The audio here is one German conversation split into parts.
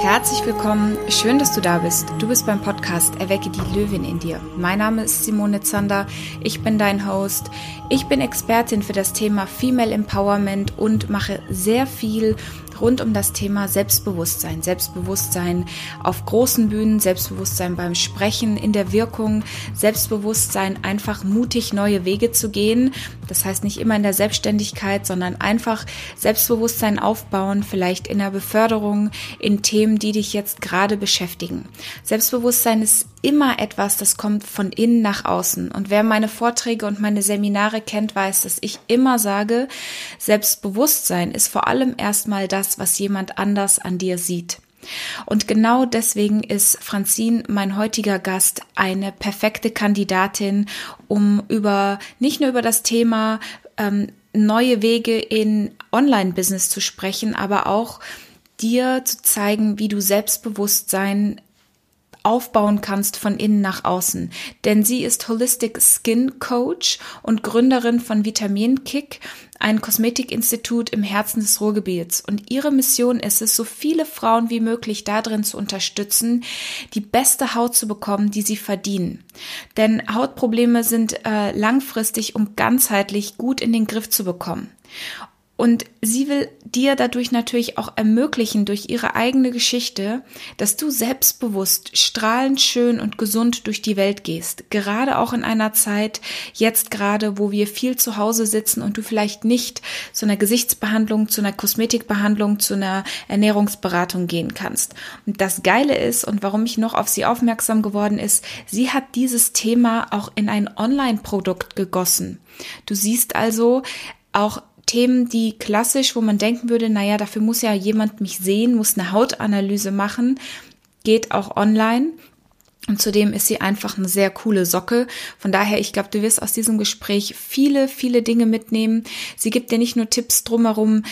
Herzlich willkommen, schön, dass du da bist. Du bist beim Podcast Erwecke die Löwin in dir. Mein Name ist Simone Zander, ich bin dein Host. Ich bin Expertin für das Thema Female Empowerment und mache sehr viel rund um das Thema Selbstbewusstsein. Selbstbewusstsein auf großen Bühnen, Selbstbewusstsein beim Sprechen, in der Wirkung, Selbstbewusstsein einfach mutig neue Wege zu gehen. Das heißt nicht immer in der Selbstständigkeit, sondern einfach Selbstbewusstsein aufbauen, vielleicht in der Beförderung, in Themen, die dich jetzt gerade beschäftigen. Selbstbewusstsein ist immer etwas, das kommt von innen nach außen. Und wer meine Vorträge und meine Seminare kennt, weiß, dass ich immer sage, Selbstbewusstsein ist vor allem erstmal das, was jemand anders an dir sieht. Und genau deswegen ist Franzin, mein heutiger Gast, eine perfekte Kandidatin, um über nicht nur über das Thema ähm, neue Wege in Online-Business zu sprechen, aber auch dir zu zeigen, wie du Selbstbewusstsein aufbauen kannst von innen nach außen. Denn sie ist Holistic Skin Coach und Gründerin von Vitamin Kick, ein Kosmetikinstitut im Herzen des Ruhrgebiets. Und ihre Mission ist es, so viele Frauen wie möglich darin zu unterstützen, die beste Haut zu bekommen, die sie verdienen. Denn Hautprobleme sind äh, langfristig und ganzheitlich gut in den Griff zu bekommen. Und sie will dir dadurch natürlich auch ermöglichen, durch ihre eigene Geschichte, dass du selbstbewusst, strahlend schön und gesund durch die Welt gehst. Gerade auch in einer Zeit, jetzt gerade, wo wir viel zu Hause sitzen und du vielleicht nicht zu einer Gesichtsbehandlung, zu einer Kosmetikbehandlung, zu einer Ernährungsberatung gehen kannst. Und das Geile ist und warum ich noch auf sie aufmerksam geworden ist, sie hat dieses Thema auch in ein Online-Produkt gegossen. Du siehst also, auch Themen, die klassisch, wo man denken würde, naja, dafür muss ja jemand mich sehen, muss eine Hautanalyse machen, geht auch online. Und zudem ist sie einfach eine sehr coole Socke. Von daher, ich glaube, du wirst aus diesem Gespräch viele, viele Dinge mitnehmen. Sie gibt dir nicht nur Tipps drumherum,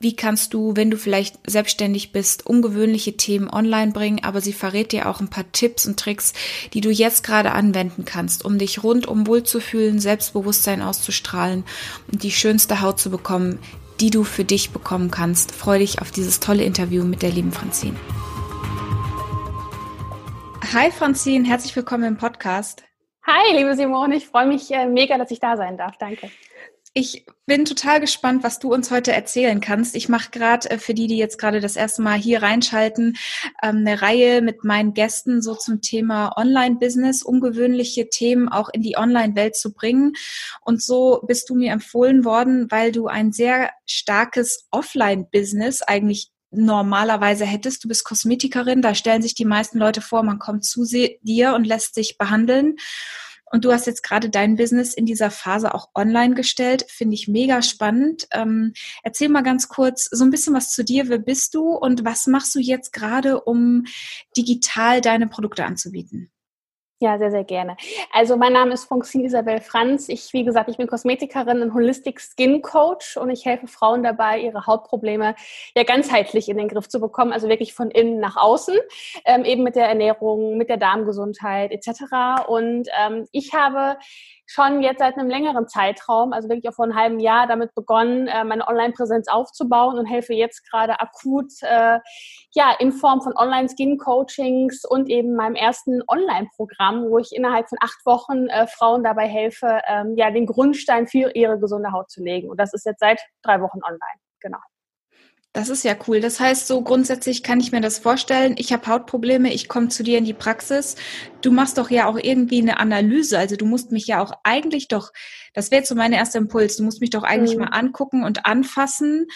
wie kannst du, wenn du vielleicht selbstständig bist, ungewöhnliche Themen online bringen, aber sie verrät dir auch ein paar Tipps und Tricks, die du jetzt gerade anwenden kannst, um dich rundum wohlzufühlen, Selbstbewusstsein auszustrahlen und die schönste Haut zu bekommen, die du für dich bekommen kannst. Freue dich auf dieses tolle Interview mit der lieben Franzin. Hi Franzin, herzlich willkommen im Podcast. Hi, liebe Simone, ich freue mich äh, mega, dass ich da sein darf. Danke. Ich bin total gespannt, was du uns heute erzählen kannst. Ich mache gerade äh, für die, die jetzt gerade das erste Mal hier reinschalten, ähm, eine Reihe mit meinen Gästen so zum Thema Online-Business, ungewöhnliche Themen auch in die Online-Welt zu bringen. Und so bist du mir empfohlen worden, weil du ein sehr starkes Offline-Business eigentlich normalerweise hättest. Du bist Kosmetikerin, da stellen sich die meisten Leute vor, man kommt zu dir und lässt sich behandeln. Und du hast jetzt gerade dein Business in dieser Phase auch online gestellt. Finde ich mega spannend. Ähm, erzähl mal ganz kurz so ein bisschen was zu dir. Wer bist du und was machst du jetzt gerade, um digital deine Produkte anzubieten? Ja, sehr, sehr gerne. Also mein Name ist Francine Isabel Franz. Ich, wie gesagt, ich bin Kosmetikerin und Holistic Skin Coach und ich helfe Frauen dabei, ihre Hautprobleme ja ganzheitlich in den Griff zu bekommen, also wirklich von innen nach außen, ähm, eben mit der Ernährung, mit der Darmgesundheit etc. Und ähm, ich habe schon jetzt seit einem längeren Zeitraum, also wirklich auch vor einem halben Jahr, damit begonnen, äh, meine Online-Präsenz aufzubauen und helfe jetzt gerade akut, äh, ja, in Form von Online-Skin-Coachings und eben meinem ersten Online-Programm, wo ich innerhalb von acht Wochen äh, Frauen dabei helfe, ähm, ja, den Grundstein für ihre gesunde Haut zu legen. Und das ist jetzt seit drei Wochen online. Genau. Das ist ja cool. Das heißt, so grundsätzlich kann ich mir das vorstellen. Ich habe Hautprobleme, ich komme zu dir in die Praxis. Du machst doch ja auch irgendwie eine Analyse. Also du musst mich ja auch eigentlich doch, das wäre jetzt so mein erster Impuls, du musst mich doch eigentlich mhm. mal angucken und anfassen,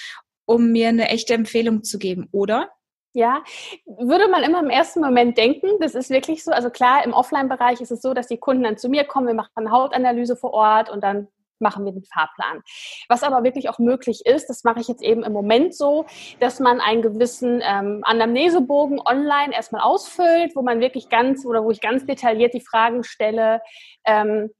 um mir eine echte Empfehlung zu geben, oder? Ja, würde man immer im ersten Moment denken, das ist wirklich so. Also klar, im Offline-Bereich ist es so, dass die Kunden dann zu mir kommen, wir machen eine Hautanalyse vor Ort und dann machen wir den Fahrplan. Was aber wirklich auch möglich ist, das mache ich jetzt eben im Moment so, dass man einen gewissen ähm, Anamnesebogen online erstmal ausfüllt, wo man wirklich ganz oder wo ich ganz detailliert die Fragen stelle, ähm,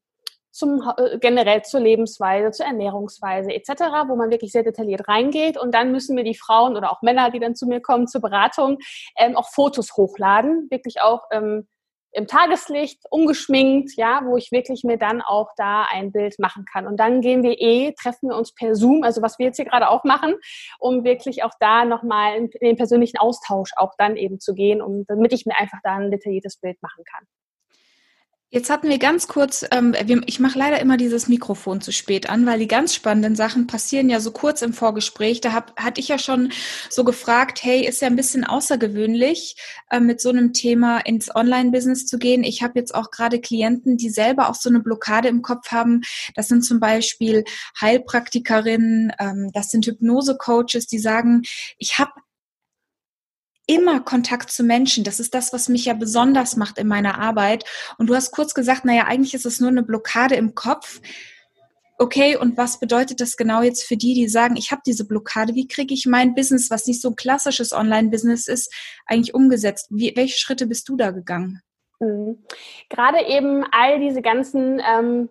zum, äh, generell zur Lebensweise, zur Ernährungsweise etc., wo man wirklich sehr detailliert reingeht. Und dann müssen mir die Frauen oder auch Männer, die dann zu mir kommen zur Beratung, ähm, auch Fotos hochladen, wirklich auch ähm, im Tageslicht, ungeschminkt, ja, wo ich wirklich mir dann auch da ein Bild machen kann. Und dann gehen wir eh, treffen wir uns per Zoom, also was wir jetzt hier gerade auch machen, um wirklich auch da nochmal in den persönlichen Austausch auch dann eben zu gehen, um, damit ich mir einfach da ein detailliertes Bild machen kann. Jetzt hatten wir ganz kurz, ähm, ich mache leider immer dieses Mikrofon zu spät an, weil die ganz spannenden Sachen passieren ja so kurz im Vorgespräch. Da hab, hatte ich ja schon so gefragt, hey, ist ja ein bisschen außergewöhnlich, äh, mit so einem Thema ins Online-Business zu gehen. Ich habe jetzt auch gerade Klienten, die selber auch so eine Blockade im Kopf haben. Das sind zum Beispiel Heilpraktikerinnen, ähm, das sind Hypnose-Coaches, die sagen, ich habe immer Kontakt zu Menschen. Das ist das, was mich ja besonders macht in meiner Arbeit. Und du hast kurz gesagt, naja, eigentlich ist es nur eine Blockade im Kopf. Okay, und was bedeutet das genau jetzt für die, die sagen, ich habe diese Blockade? Wie kriege ich mein Business, was nicht so ein klassisches Online-Business ist, eigentlich umgesetzt? Wie, welche Schritte bist du da gegangen? Mhm. Gerade eben all diese ganzen ähm,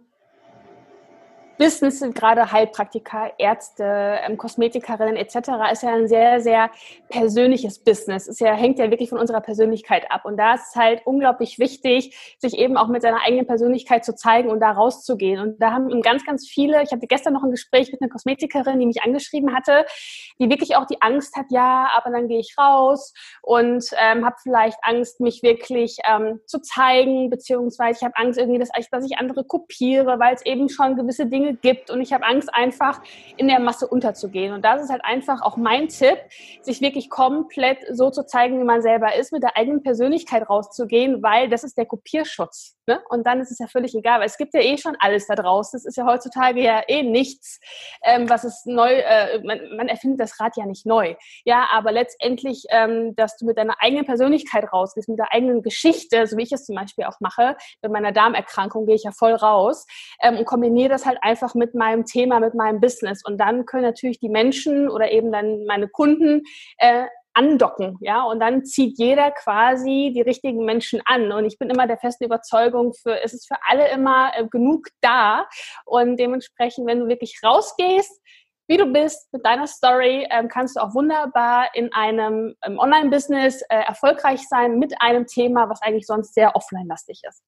Business sind gerade Heilpraktiker, Ärzte, ähm, Kosmetikerinnen etc. ist ja ein sehr, sehr persönliches Business. Es ja, hängt ja wirklich von unserer Persönlichkeit ab. Und da ist es halt unglaublich wichtig, sich eben auch mit seiner eigenen Persönlichkeit zu zeigen und da rauszugehen. Und da haben ganz, ganz viele, ich hatte gestern noch ein Gespräch mit einer Kosmetikerin, die mich angeschrieben hatte, die wirklich auch die Angst hat, ja, aber dann gehe ich raus und ähm, habe vielleicht Angst, mich wirklich ähm, zu zeigen, beziehungsweise ich habe Angst irgendwie, dass ich, dass ich andere kopiere, weil es eben schon gewisse Dinge Gibt und ich habe Angst, einfach in der Masse unterzugehen. Und das ist halt einfach auch mein Tipp, sich wirklich komplett so zu zeigen, wie man selber ist, mit der eigenen Persönlichkeit rauszugehen, weil das ist der Kopierschutz. Ne? Und dann ist es ja völlig egal, weil es gibt ja eh schon alles da draußen. Es ist ja heutzutage ja eh nichts, ähm, was ist neu, äh, man, man, erfindet das Rad ja nicht neu. Ja, aber letztendlich, ähm, dass du mit deiner eigenen Persönlichkeit rausgehst, mit der eigenen Geschichte, so wie ich es zum Beispiel auch mache, mit meiner Darmerkrankung gehe ich ja voll raus ähm, und kombiniere das halt einfach mit meinem Thema, mit meinem Business. Und dann können natürlich die Menschen oder eben dann meine Kunden äh, andocken, ja, und dann zieht jeder quasi die richtigen Menschen an. Und ich bin immer der festen Überzeugung, für, es ist für alle immer äh, genug da. Und dementsprechend, wenn du wirklich rausgehst, wie du bist mit deiner Story, ähm, kannst du auch wunderbar in einem ähm, Online-Business äh, erfolgreich sein mit einem Thema, was eigentlich sonst sehr offline-lastig ist.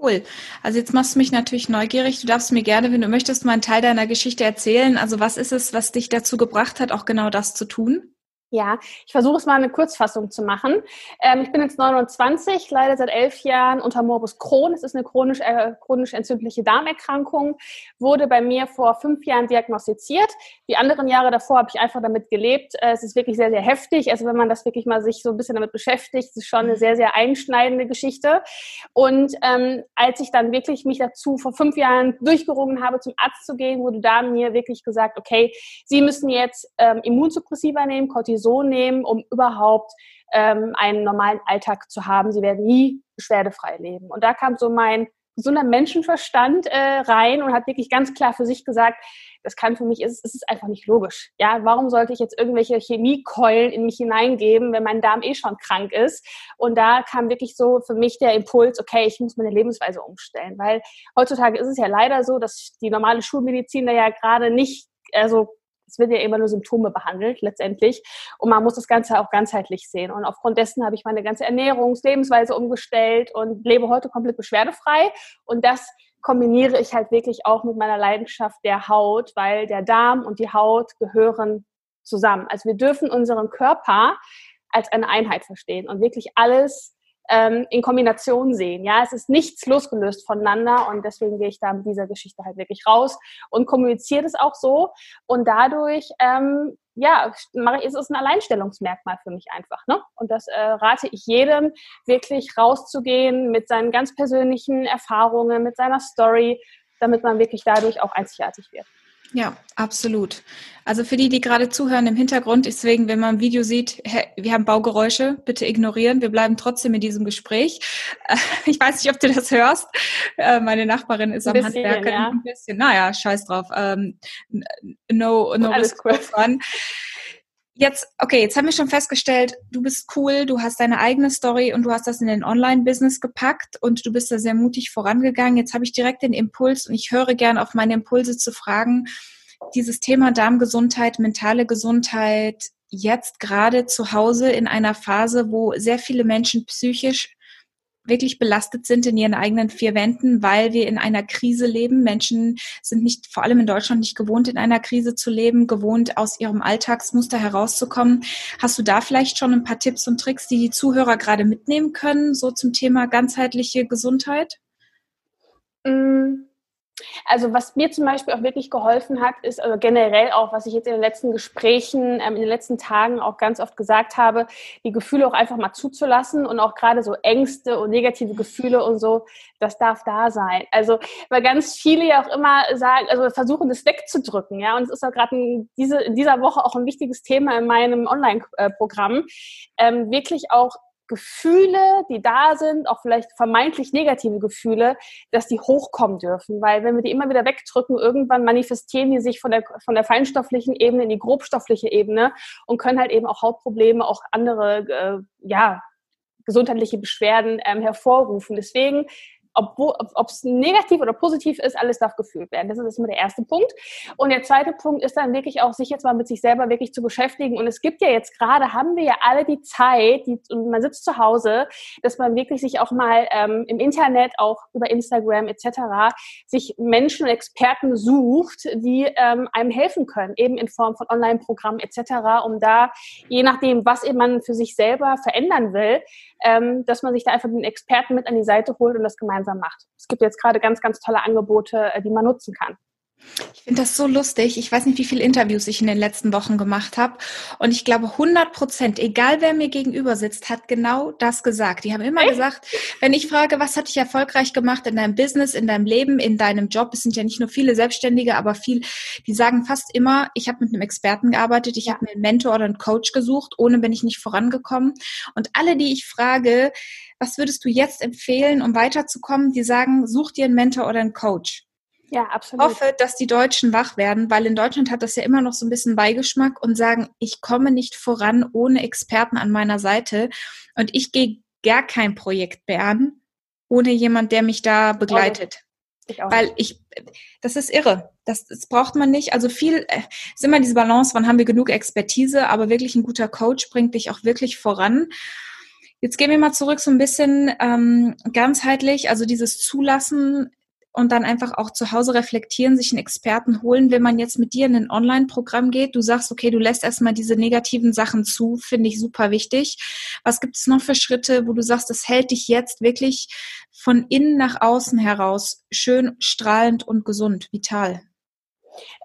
Cool. Also jetzt machst du mich natürlich neugierig. Du darfst mir gerne, wenn du möchtest, mal einen Teil deiner Geschichte erzählen. Also was ist es, was dich dazu gebracht hat, auch genau das zu tun? Ja, ich versuche es mal eine Kurzfassung zu machen. Ähm, ich bin jetzt 29, leide seit elf Jahren unter Morbus Crohn. Es ist eine chronisch, äh, chronisch entzündliche Darmerkrankung. Wurde bei mir vor fünf Jahren diagnostiziert. Die anderen Jahre davor habe ich einfach damit gelebt. Äh, es ist wirklich sehr, sehr heftig. Also wenn man das wirklich mal sich so ein bisschen damit beschäftigt, ist es schon eine sehr, sehr einschneidende Geschichte. Und ähm, als ich dann wirklich mich dazu vor fünf Jahren durchgerungen habe, zum Arzt zu gehen, wurde da mir wirklich gesagt, okay, Sie müssen jetzt ähm, Immunsuppressiva nehmen, Cortison sowieso nehmen, um überhaupt ähm, einen normalen Alltag zu haben. Sie werden nie beschwerdefrei leben. Und da kam so mein gesunder Menschenverstand äh, rein und hat wirklich ganz klar für sich gesagt, das kann für mich, ist, ist es einfach nicht logisch. Ja, warum sollte ich jetzt irgendwelche Chemiekeulen in mich hineingeben, wenn mein Darm eh schon krank ist? Und da kam wirklich so für mich der Impuls, okay, ich muss meine Lebensweise umstellen, weil heutzutage ist es ja leider so, dass die normale Schulmedizin da ja gerade nicht, also es wird ja immer nur Symptome behandelt letztendlich und man muss das Ganze auch ganzheitlich sehen. Und aufgrund dessen habe ich meine ganze Ernährungs-, Lebensweise umgestellt und lebe heute komplett beschwerdefrei. Und das kombiniere ich halt wirklich auch mit meiner Leidenschaft der Haut, weil der Darm und die Haut gehören zusammen. Also wir dürfen unseren Körper als eine Einheit verstehen und wirklich alles ähm, in Kombination sehen. Ja, es ist nichts losgelöst voneinander und deswegen gehe ich da mit dieser Geschichte halt wirklich raus und kommuniziere das auch so und dadurch ähm, ja, mache ich, ist es ein Alleinstellungsmerkmal für mich einfach. Ne? Und das äh, rate ich jedem, wirklich rauszugehen mit seinen ganz persönlichen Erfahrungen, mit seiner Story, damit man wirklich dadurch auch einzigartig wird. Ja, absolut. Also für die, die gerade zuhören im Hintergrund, deswegen, wenn man ein Video sieht, wir haben Baugeräusche, bitte ignorieren. Wir bleiben trotzdem in diesem Gespräch. Ich weiß nicht, ob du das hörst. Äh, meine Nachbarin ist am bisschen, Handwerken. Ja. Ein bisschen. Naja, scheiß drauf. Ähm, no, no Alles cool. Fun. Jetzt, okay, jetzt haben wir schon festgestellt, du bist cool, du hast deine eigene Story und du hast das in den Online-Business gepackt und du bist da sehr mutig vorangegangen. Jetzt habe ich direkt den Impuls und ich höre gern auf meine Impulse zu fragen, dieses Thema Darmgesundheit, mentale Gesundheit, jetzt gerade zu Hause in einer Phase, wo sehr viele Menschen psychisch wirklich belastet sind in ihren eigenen vier Wänden, weil wir in einer Krise leben. Menschen sind nicht, vor allem in Deutschland, nicht gewohnt, in einer Krise zu leben, gewohnt, aus ihrem Alltagsmuster herauszukommen. Hast du da vielleicht schon ein paar Tipps und Tricks, die die Zuhörer gerade mitnehmen können, so zum Thema ganzheitliche Gesundheit? Mm. Also was mir zum Beispiel auch wirklich geholfen hat, ist also generell auch, was ich jetzt in den letzten Gesprächen, ähm, in den letzten Tagen auch ganz oft gesagt habe, die Gefühle auch einfach mal zuzulassen und auch gerade so Ängste und negative Gefühle und so, das darf da sein. Also weil ganz viele ja auch immer sagen, also versuchen das wegzudrücken, ja. Und es ist auch gerade in, diese, in dieser Woche auch ein wichtiges Thema in meinem Online-Programm, ähm, wirklich auch Gefühle, die da sind, auch vielleicht vermeintlich negative Gefühle, dass die hochkommen dürfen. Weil wenn wir die immer wieder wegdrücken, irgendwann manifestieren die sich von der, von der feinstofflichen Ebene in die grobstoffliche Ebene und können halt eben auch Hautprobleme, auch andere, äh, ja, gesundheitliche Beschwerden ähm, hervorrufen. Deswegen ob es negativ oder positiv ist, alles darf gefühlt werden. Das ist immer der erste Punkt. Und der zweite Punkt ist dann wirklich auch, sich jetzt mal mit sich selber wirklich zu beschäftigen. Und es gibt ja jetzt gerade, haben wir ja alle die Zeit, die, und man sitzt zu Hause, dass man wirklich sich auch mal ähm, im Internet, auch über Instagram etc., sich Menschen und Experten sucht, die ähm, einem helfen können, eben in Form von Online-Programmen etc., um da, je nachdem, was eben man für sich selber verändern will, ähm, dass man sich da einfach den Experten mit an die Seite holt und das gemeinsam macht. Es gibt jetzt gerade ganz, ganz tolle Angebote, äh, die man nutzen kann. Ich finde das so lustig. Ich weiß nicht, wie viele Interviews ich in den letzten Wochen gemacht habe. Und ich glaube, 100 Prozent, egal wer mir gegenüber sitzt, hat genau das gesagt. Die haben immer Echt? gesagt, wenn ich frage, was hat dich erfolgreich gemacht in deinem Business, in deinem Leben, in deinem Job, es sind ja nicht nur viele Selbstständige, aber viel, die sagen fast immer, ich habe mit einem Experten gearbeitet, ich habe mir einen Mentor oder einen Coach gesucht, ohne bin ich nicht vorangekommen. Und alle, die ich frage, was würdest du jetzt empfehlen, um weiterzukommen, die sagen, such dir einen Mentor oder einen Coach. Ja, absolut. Ich hoffe, dass die Deutschen wach werden, weil in Deutschland hat das ja immer noch so ein bisschen Beigeschmack und sagen, ich komme nicht voran ohne Experten an meiner Seite und ich gehe gar kein Projekt mehr an, ohne jemand, der mich da begleitet. Ich auch. Weil ich, das ist irre. Das, das braucht man nicht. Also viel, äh, ist immer diese Balance, wann haben wir genug Expertise, aber wirklich ein guter Coach bringt dich auch wirklich voran. Jetzt gehen wir mal zurück so ein bisschen ähm, ganzheitlich, also dieses Zulassen und dann einfach auch zu Hause reflektieren, sich einen Experten holen, wenn man jetzt mit dir in ein Online-Programm geht. Du sagst, okay, du lässt erstmal diese negativen Sachen zu, finde ich super wichtig. Was gibt es noch für Schritte, wo du sagst, das hält dich jetzt wirklich von innen nach außen heraus schön, strahlend und gesund, vital?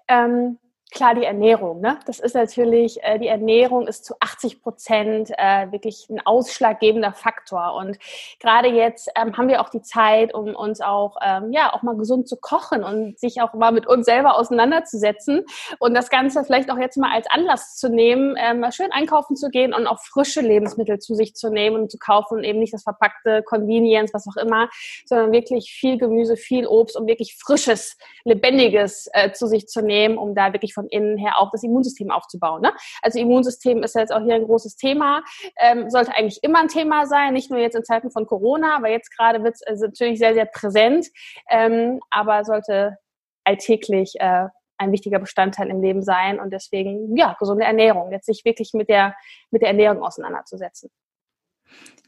Ähm, klar die Ernährung. Ne? Das ist natürlich, äh, die Ernährung ist zu 80 Prozent äh, wirklich ein ausschlaggebender Faktor. Und gerade jetzt ähm, haben wir auch die Zeit, um uns auch, ähm, ja, auch mal gesund zu kochen und sich auch mal mit uns selber auseinanderzusetzen und das Ganze vielleicht auch jetzt mal als Anlass zu nehmen, ähm, mal schön einkaufen zu gehen und auch frische Lebensmittel zu sich zu nehmen und zu kaufen und eben nicht das verpackte Convenience, was auch immer, sondern wirklich viel Gemüse, viel Obst und wirklich frisches, lebendiges äh, zu sich zu nehmen, um da wirklich von von innen her auch das Immunsystem aufzubauen. Ne? Also Immunsystem ist jetzt auch hier ein großes Thema, ähm, sollte eigentlich immer ein Thema sein, nicht nur jetzt in Zeiten von Corona, aber jetzt gerade wird es also natürlich sehr, sehr präsent, ähm, aber sollte alltäglich äh, ein wichtiger Bestandteil im Leben sein und deswegen, ja, gesunde Ernährung, jetzt sich wirklich mit der, mit der Ernährung auseinanderzusetzen.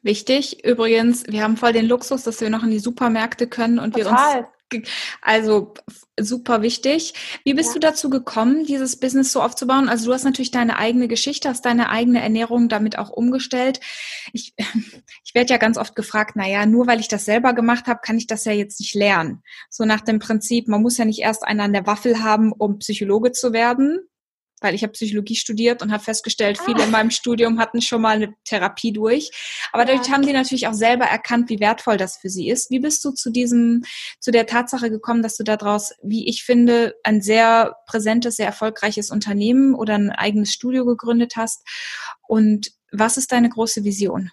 Wichtig. Übrigens, wir haben voll den Luxus, dass wir noch in die Supermärkte können und Total. wir uns also super wichtig. Wie bist ja. du dazu gekommen, dieses Business so aufzubauen? Also du hast natürlich deine eigene Geschichte, hast deine eigene Ernährung damit auch umgestellt. Ich, ich werde ja ganz oft gefragt, na ja, nur weil ich das selber gemacht habe, kann ich das ja jetzt nicht lernen. So nach dem Prinzip, man muss ja nicht erst einen an der Waffel haben, um Psychologe zu werden weil ich habe Psychologie studiert und habe festgestellt, viele in ah. meinem Studium hatten schon mal eine Therapie durch. Aber ja. dadurch haben sie natürlich auch selber erkannt, wie wertvoll das für sie ist. Wie bist du zu diesem, zu der Tatsache gekommen, dass du daraus, wie ich finde, ein sehr präsentes, sehr erfolgreiches Unternehmen oder ein eigenes Studio gegründet hast? Und was ist deine große Vision?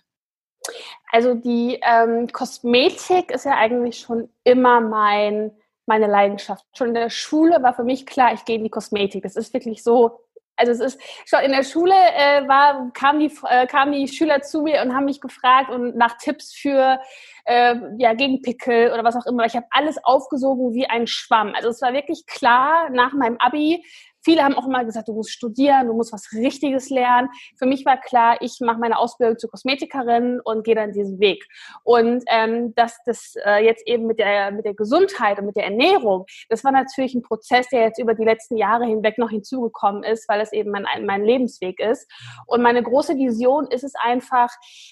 Also die ähm, Kosmetik ist ja eigentlich schon immer mein meine Leidenschaft. Schon in der Schule war für mich klar, ich gehe in die Kosmetik. Das ist wirklich so. Also es ist schon in der Schule äh, war kamen die äh, kamen die Schüler zu mir und haben mich gefragt und nach Tipps für äh, ja gegen Pickel oder was auch immer. Ich habe alles aufgesogen wie ein Schwamm. Also es war wirklich klar nach meinem Abi Viele haben auch immer gesagt, du musst studieren, du musst was Richtiges lernen. Für mich war klar, ich mache meine Ausbildung zur Kosmetikerin und gehe dann diesen Weg. Und ähm, dass das äh, jetzt eben mit der, mit der Gesundheit und mit der Ernährung, das war natürlich ein Prozess, der jetzt über die letzten Jahre hinweg noch hinzugekommen ist, weil es eben mein, mein Lebensweg ist. Und meine große Vision ist es einfach,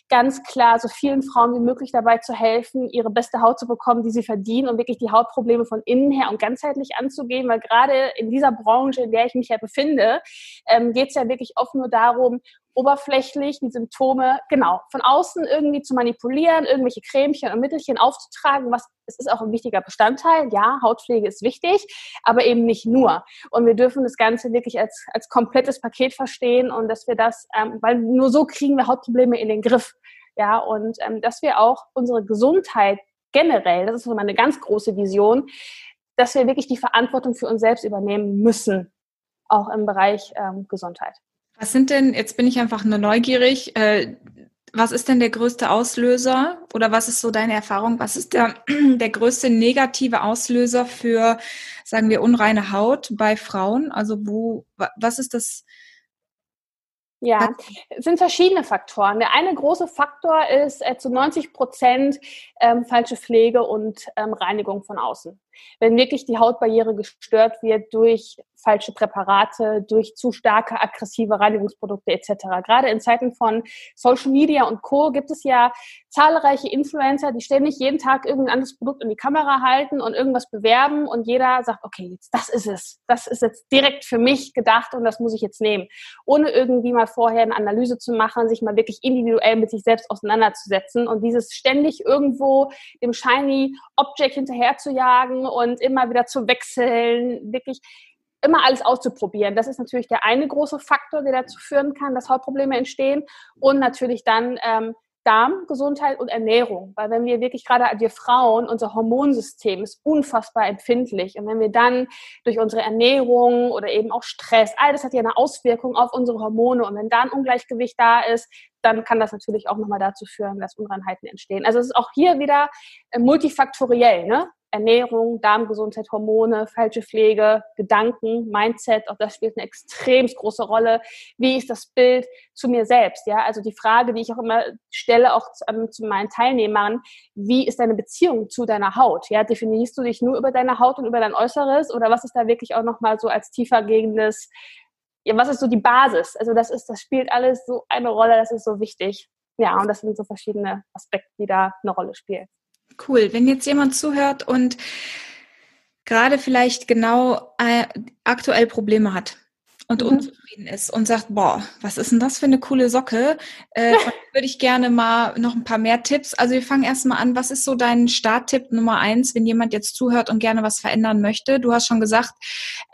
ganz klar so vielen Frauen wie möglich dabei zu helfen, ihre beste Haut zu bekommen, die sie verdienen und wirklich die Hautprobleme von innen her und ganzheitlich anzugehen, weil gerade in dieser Branche, in der ich mich ja befinde, ähm, geht es ja wirklich oft nur darum, oberflächlich die Symptome, genau, von außen irgendwie zu manipulieren, irgendwelche Cremchen und Mittelchen aufzutragen, was es ist auch ein wichtiger Bestandteil. Ja, Hautpflege ist wichtig, aber eben nicht nur. Und wir dürfen das Ganze wirklich als, als komplettes Paket verstehen und dass wir das, ähm, weil nur so kriegen wir Hautprobleme in den Griff. Ja, und ähm, dass wir auch unsere Gesundheit generell, das ist so meine ganz große Vision, dass wir wirklich die Verantwortung für uns selbst übernehmen müssen, auch im Bereich ähm, Gesundheit. Was sind denn, jetzt bin ich einfach nur neugierig, äh, was ist denn der größte Auslöser oder was ist so deine Erfahrung? Was ist der, der größte negative Auslöser für, sagen wir, unreine Haut bei Frauen? Also wo, was ist das? Ja, es sind verschiedene Faktoren. Der eine große Faktor ist äh, zu 90 Prozent ähm, falsche Pflege und ähm, Reinigung von außen. Wenn wirklich die Hautbarriere gestört wird durch falsche Präparate, durch zu starke aggressive Reinigungsprodukte etc. Gerade in Zeiten von Social Media und Co. gibt es ja zahlreiche Influencer, die ständig jeden Tag irgendein anderes Produkt in die Kamera halten und irgendwas bewerben und jeder sagt, okay, jetzt das ist es. Das ist jetzt direkt für mich gedacht und das muss ich jetzt nehmen. Ohne irgendwie mal vorher eine Analyse zu machen, sich mal wirklich individuell mit sich selbst auseinanderzusetzen und dieses ständig irgendwo dem shiny Object hinterher zu jagen und immer wieder zu wechseln, wirklich immer alles auszuprobieren. Das ist natürlich der eine große Faktor, der dazu führen kann, dass Hautprobleme entstehen. Und natürlich dann ähm, Darmgesundheit und Ernährung. Weil wenn wir wirklich gerade wir Frauen, unser Hormonsystem ist unfassbar empfindlich. Und wenn wir dann durch unsere Ernährung oder eben auch Stress, all das hat ja eine Auswirkung auf unsere Hormone. Und wenn da ein Ungleichgewicht da ist, dann kann das natürlich auch nochmal dazu führen, dass Unreinheiten entstehen. Also es ist auch hier wieder äh, multifaktoriell. Ne? Ernährung, Darmgesundheit, Hormone, falsche Pflege, Gedanken, Mindset, auch das spielt eine extrem große Rolle. Wie ist das Bild zu mir selbst? Ja, also die Frage, die ich auch immer stelle, auch zu, ähm, zu meinen Teilnehmern, wie ist deine Beziehung zu deiner Haut? Ja, definierst du dich nur über deine Haut und über dein Äußeres oder was ist da wirklich auch nochmal so als tiefergehendes, ja, was ist so die Basis? Also das ist, das spielt alles so eine Rolle, das ist so wichtig. Ja, und das sind so verschiedene Aspekte, die da eine Rolle spielen. Cool. Wenn jetzt jemand zuhört und gerade vielleicht genau äh, aktuell Probleme hat und mhm. unzufrieden ist und sagt, boah, was ist denn das für eine coole Socke? Äh, würde ich gerne mal noch ein paar mehr Tipps. Also wir fangen erstmal an. Was ist so dein Starttipp Nummer eins, wenn jemand jetzt zuhört und gerne was verändern möchte? Du hast schon gesagt,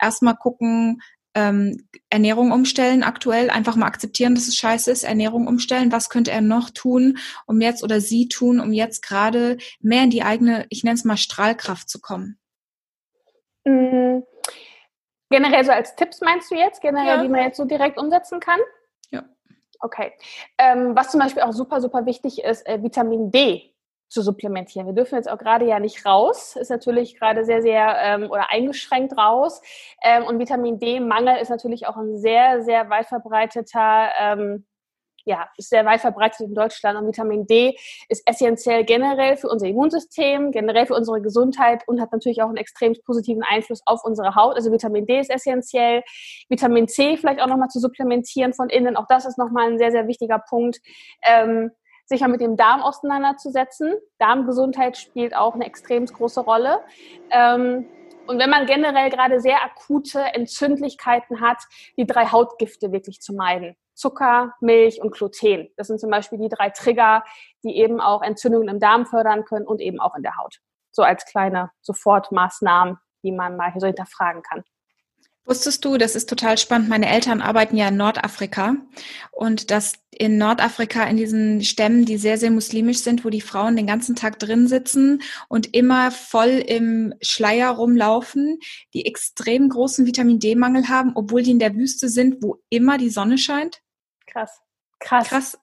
erstmal gucken, ähm, Ernährung umstellen aktuell, einfach mal akzeptieren, dass es scheiße ist, Ernährung umstellen. Was könnte er noch tun, um jetzt oder sie tun, um jetzt gerade mehr in die eigene, ich nenne es mal Strahlkraft zu kommen? Mhm. Generell so als Tipps meinst du jetzt, generell, ja. die man jetzt so direkt umsetzen kann? Ja. Okay. Ähm, was zum Beispiel auch super, super wichtig ist, äh, Vitamin D zu supplementieren. Wir dürfen jetzt auch gerade ja nicht raus, ist natürlich gerade sehr, sehr ähm, oder eingeschränkt raus. Ähm, und Vitamin D-Mangel ist natürlich auch ein sehr, sehr weit verbreiteter, ähm, ja, ist sehr weit verbreitet in Deutschland. Und Vitamin D ist essentiell generell für unser Immunsystem, generell für unsere Gesundheit und hat natürlich auch einen extrem positiven Einfluss auf unsere Haut. Also Vitamin D ist essentiell. Vitamin C vielleicht auch nochmal zu supplementieren von innen. Auch das ist nochmal ein sehr, sehr wichtiger Punkt. Ähm, sich ja mit dem Darm auseinanderzusetzen. Darmgesundheit spielt auch eine extrem große Rolle. Ähm, und wenn man generell gerade sehr akute Entzündlichkeiten hat, die drei Hautgifte wirklich zu meiden. Zucker, Milch und Gluten. Das sind zum Beispiel die drei Trigger, die eben auch Entzündungen im Darm fördern können und eben auch in der Haut. So als kleine Sofortmaßnahmen, die man mal so hinterfragen kann. Wusstest du, das ist total spannend, meine Eltern arbeiten ja in Nordafrika und dass in Nordafrika in diesen Stämmen, die sehr, sehr muslimisch sind, wo die Frauen den ganzen Tag drin sitzen und immer voll im Schleier rumlaufen, die extrem großen Vitamin D-Mangel haben, obwohl die in der Wüste sind, wo immer die Sonne scheint? Krass. Krass. Krass.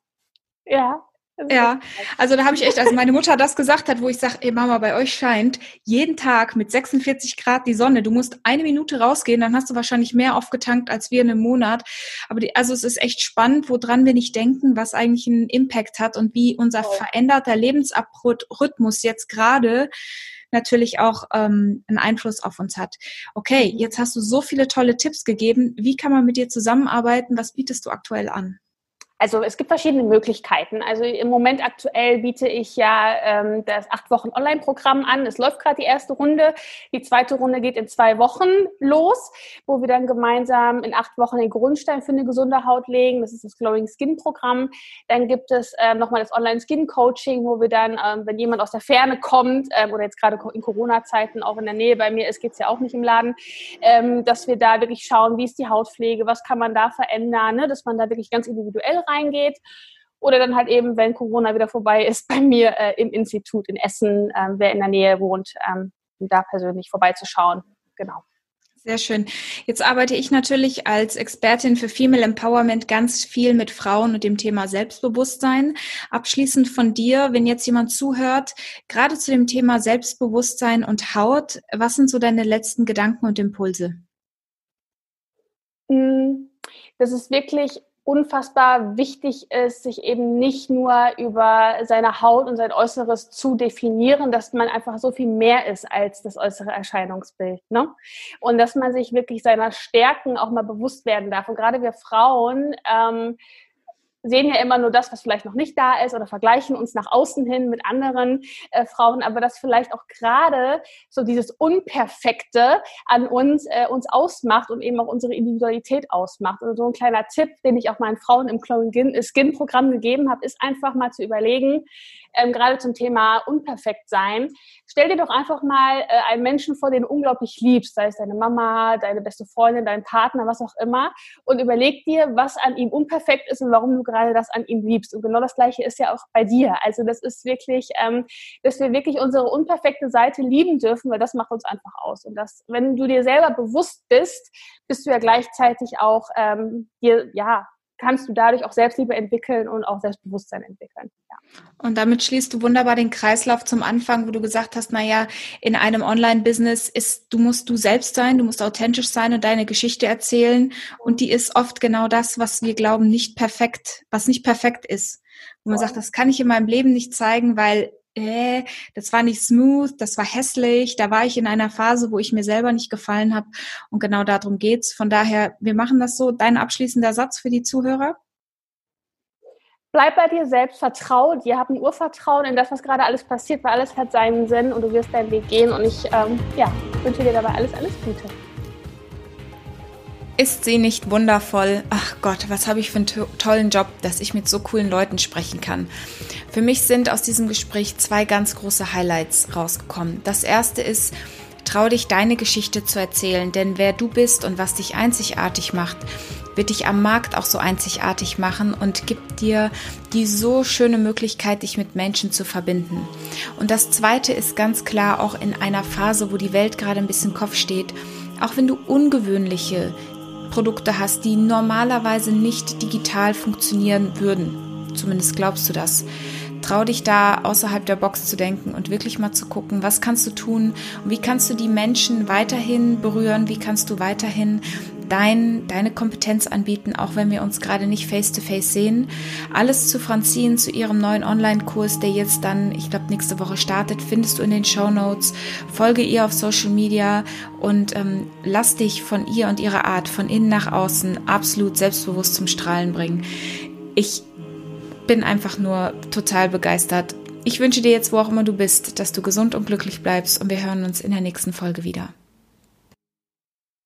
Ja. Ja, also da habe ich echt, als meine Mutter das gesagt hat, wo ich sage, ey Mama, bei euch scheint jeden Tag mit 46 Grad die Sonne. Du musst eine Minute rausgehen, dann hast du wahrscheinlich mehr aufgetankt als wir in einem Monat. Aber die, also es ist echt spannend, woran wir nicht denken, was eigentlich einen Impact hat und wie unser veränderter Lebensabbrhythmus jetzt gerade natürlich auch ähm, einen Einfluss auf uns hat. Okay, mhm. jetzt hast du so viele tolle Tipps gegeben. Wie kann man mit dir zusammenarbeiten? Was bietest du aktuell an? Also es gibt verschiedene Möglichkeiten. Also im Moment aktuell biete ich ja ähm, das acht Wochen Online-Programm an. Es läuft gerade die erste Runde. Die zweite Runde geht in zwei Wochen los, wo wir dann gemeinsam in acht Wochen den Grundstein für eine gesunde Haut legen. Das ist das Glowing Skin Programm. Dann gibt es ähm, nochmal das Online Skin Coaching, wo wir dann, ähm, wenn jemand aus der Ferne kommt ähm, oder jetzt gerade in Corona-Zeiten auch in der Nähe bei mir ist, geht's ja auch nicht im Laden, ähm, dass wir da wirklich schauen, wie ist die Hautpflege, was kann man da verändern, ne? dass man da wirklich ganz individuell reingeht. Oder dann halt eben, wenn Corona wieder vorbei ist, bei mir äh, im Institut in Essen, äh, wer in der Nähe wohnt, ähm, da persönlich vorbeizuschauen. Genau. Sehr schön. Jetzt arbeite ich natürlich als Expertin für Female Empowerment ganz viel mit Frauen und dem Thema Selbstbewusstsein. Abschließend von dir, wenn jetzt jemand zuhört, gerade zu dem Thema Selbstbewusstsein und Haut, was sind so deine letzten Gedanken und Impulse? Mm, das ist wirklich unfassbar wichtig ist, sich eben nicht nur über seine Haut und sein Äußeres zu definieren, dass man einfach so viel mehr ist als das äußere Erscheinungsbild. Ne? Und dass man sich wirklich seiner Stärken auch mal bewusst werden darf. Und gerade wir Frauen ähm, sehen ja immer nur das, was vielleicht noch nicht da ist oder vergleichen uns nach außen hin mit anderen äh, Frauen, aber das vielleicht auch gerade so dieses Unperfekte an uns äh, uns ausmacht und eben auch unsere Individualität ausmacht. Und so ein kleiner Tipp, den ich auch meinen Frauen im Glowing Skin Programm gegeben habe, ist einfach mal zu überlegen, ähm, gerade zum Thema unperfekt sein. Stell dir doch einfach mal äh, einen Menschen vor, den du unglaublich liebst, sei es deine Mama, deine beste Freundin, dein Partner, was auch immer, und überleg dir, was an ihm unperfekt ist und warum du gerade das an ihm liebst. Und genau das Gleiche ist ja auch bei dir. Also das ist wirklich, ähm, dass wir wirklich unsere unperfekte Seite lieben dürfen, weil das macht uns einfach aus. Und das, wenn du dir selber bewusst bist, bist du ja gleichzeitig auch ähm, dir, ja, kannst du dadurch auch Selbstliebe entwickeln und auch Selbstbewusstsein entwickeln. Ja. Und damit schließt du wunderbar den Kreislauf zum Anfang, wo du gesagt hast, naja, in einem Online-Business ist, du musst du selbst sein, du musst authentisch sein und deine Geschichte erzählen. Und die ist oft genau das, was wir glauben, nicht perfekt, was nicht perfekt ist. Wo man sagt, das kann ich in meinem Leben nicht zeigen, weil äh, das war nicht smooth, das war hässlich, da war ich in einer Phase, wo ich mir selber nicht gefallen habe und genau darum geht's. Von daher, wir machen das so. Dein abschließender Satz für die Zuhörer? Bleib bei dir selbst, vertrau dir, hab ein Urvertrauen in das, was gerade alles passiert, weil alles hat seinen Sinn und du wirst deinen Weg gehen und ich ähm, ja, wünsche dir dabei alles, alles Gute. Ist sie nicht wundervoll? Ach Gott, was habe ich für einen to tollen Job, dass ich mit so coolen Leuten sprechen kann. Für mich sind aus diesem Gespräch zwei ganz große Highlights rausgekommen. Das erste ist, trau dich deine Geschichte zu erzählen, denn wer du bist und was dich einzigartig macht, wird dich am Markt auch so einzigartig machen und gibt dir die so schöne Möglichkeit, dich mit Menschen zu verbinden. Und das zweite ist ganz klar auch in einer Phase, wo die Welt gerade ein bisschen Kopf steht, auch wenn du ungewöhnliche, Produkte hast, die normalerweise nicht digital funktionieren würden. Zumindest glaubst du das. Trau dich da außerhalb der Box zu denken und wirklich mal zu gucken, was kannst du tun und wie kannst du die Menschen weiterhin berühren, wie kannst du weiterhin dein, deine Kompetenz anbieten, auch wenn wir uns gerade nicht face-to-face -face sehen. Alles zu Franzin, zu ihrem neuen Online-Kurs, der jetzt dann, ich glaube, nächste Woche startet, findest du in den Show Notes. Folge ihr auf Social Media und ähm, lass dich von ihr und ihrer Art von innen nach außen absolut selbstbewusst zum Strahlen bringen. Ich bin einfach nur total begeistert. Ich wünsche dir jetzt, wo auch immer du bist, dass du gesund und glücklich bleibst und wir hören uns in der nächsten Folge wieder.